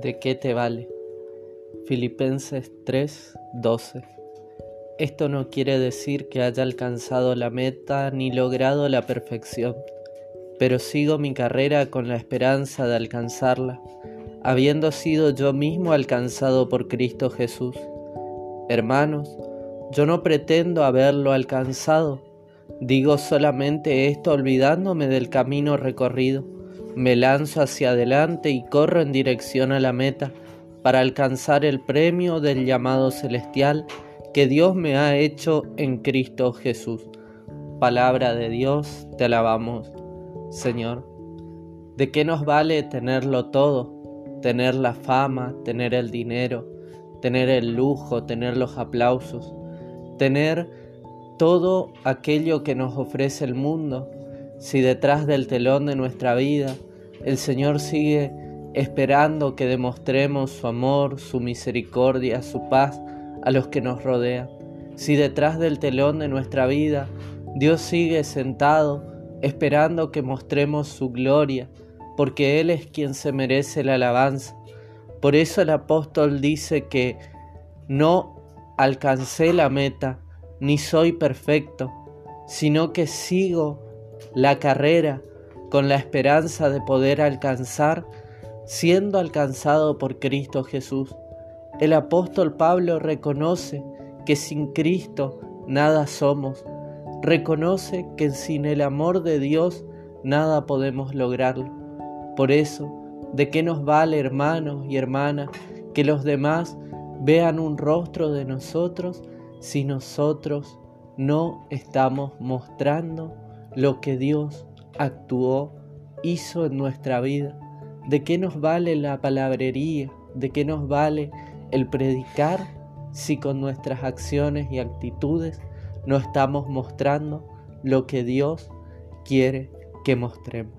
¿De qué te vale? Filipenses 3:12 Esto no quiere decir que haya alcanzado la meta ni logrado la perfección, pero sigo mi carrera con la esperanza de alcanzarla, habiendo sido yo mismo alcanzado por Cristo Jesús. Hermanos, yo no pretendo haberlo alcanzado, digo solamente esto olvidándome del camino recorrido me lanzo hacia adelante y corro en dirección a la meta para alcanzar el premio del llamado celestial que Dios me ha hecho en Cristo Jesús. Palabra de Dios, te alabamos, Señor. ¿De qué nos vale tenerlo todo? Tener la fama, tener el dinero, tener el lujo, tener los aplausos, tener todo aquello que nos ofrece el mundo, si detrás del telón de nuestra vida el Señor sigue esperando que demostremos su amor, su misericordia, su paz a los que nos rodean. Si detrás del telón de nuestra vida Dios sigue sentado esperando que mostremos su gloria, porque Él es quien se merece la alabanza. Por eso el apóstol dice que no alcancé la meta, ni soy perfecto, sino que sigo la carrera con la esperanza de poder alcanzar, siendo alcanzado por Cristo Jesús. El apóstol Pablo reconoce que sin Cristo nada somos, reconoce que sin el amor de Dios nada podemos lograrlo. Por eso, ¿de qué nos vale, hermanos y hermanas, que los demás vean un rostro de nosotros si nosotros no estamos mostrando lo que Dios actuó, hizo en nuestra vida. ¿De qué nos vale la palabrería? ¿De qué nos vale el predicar si con nuestras acciones y actitudes no estamos mostrando lo que Dios quiere que mostremos?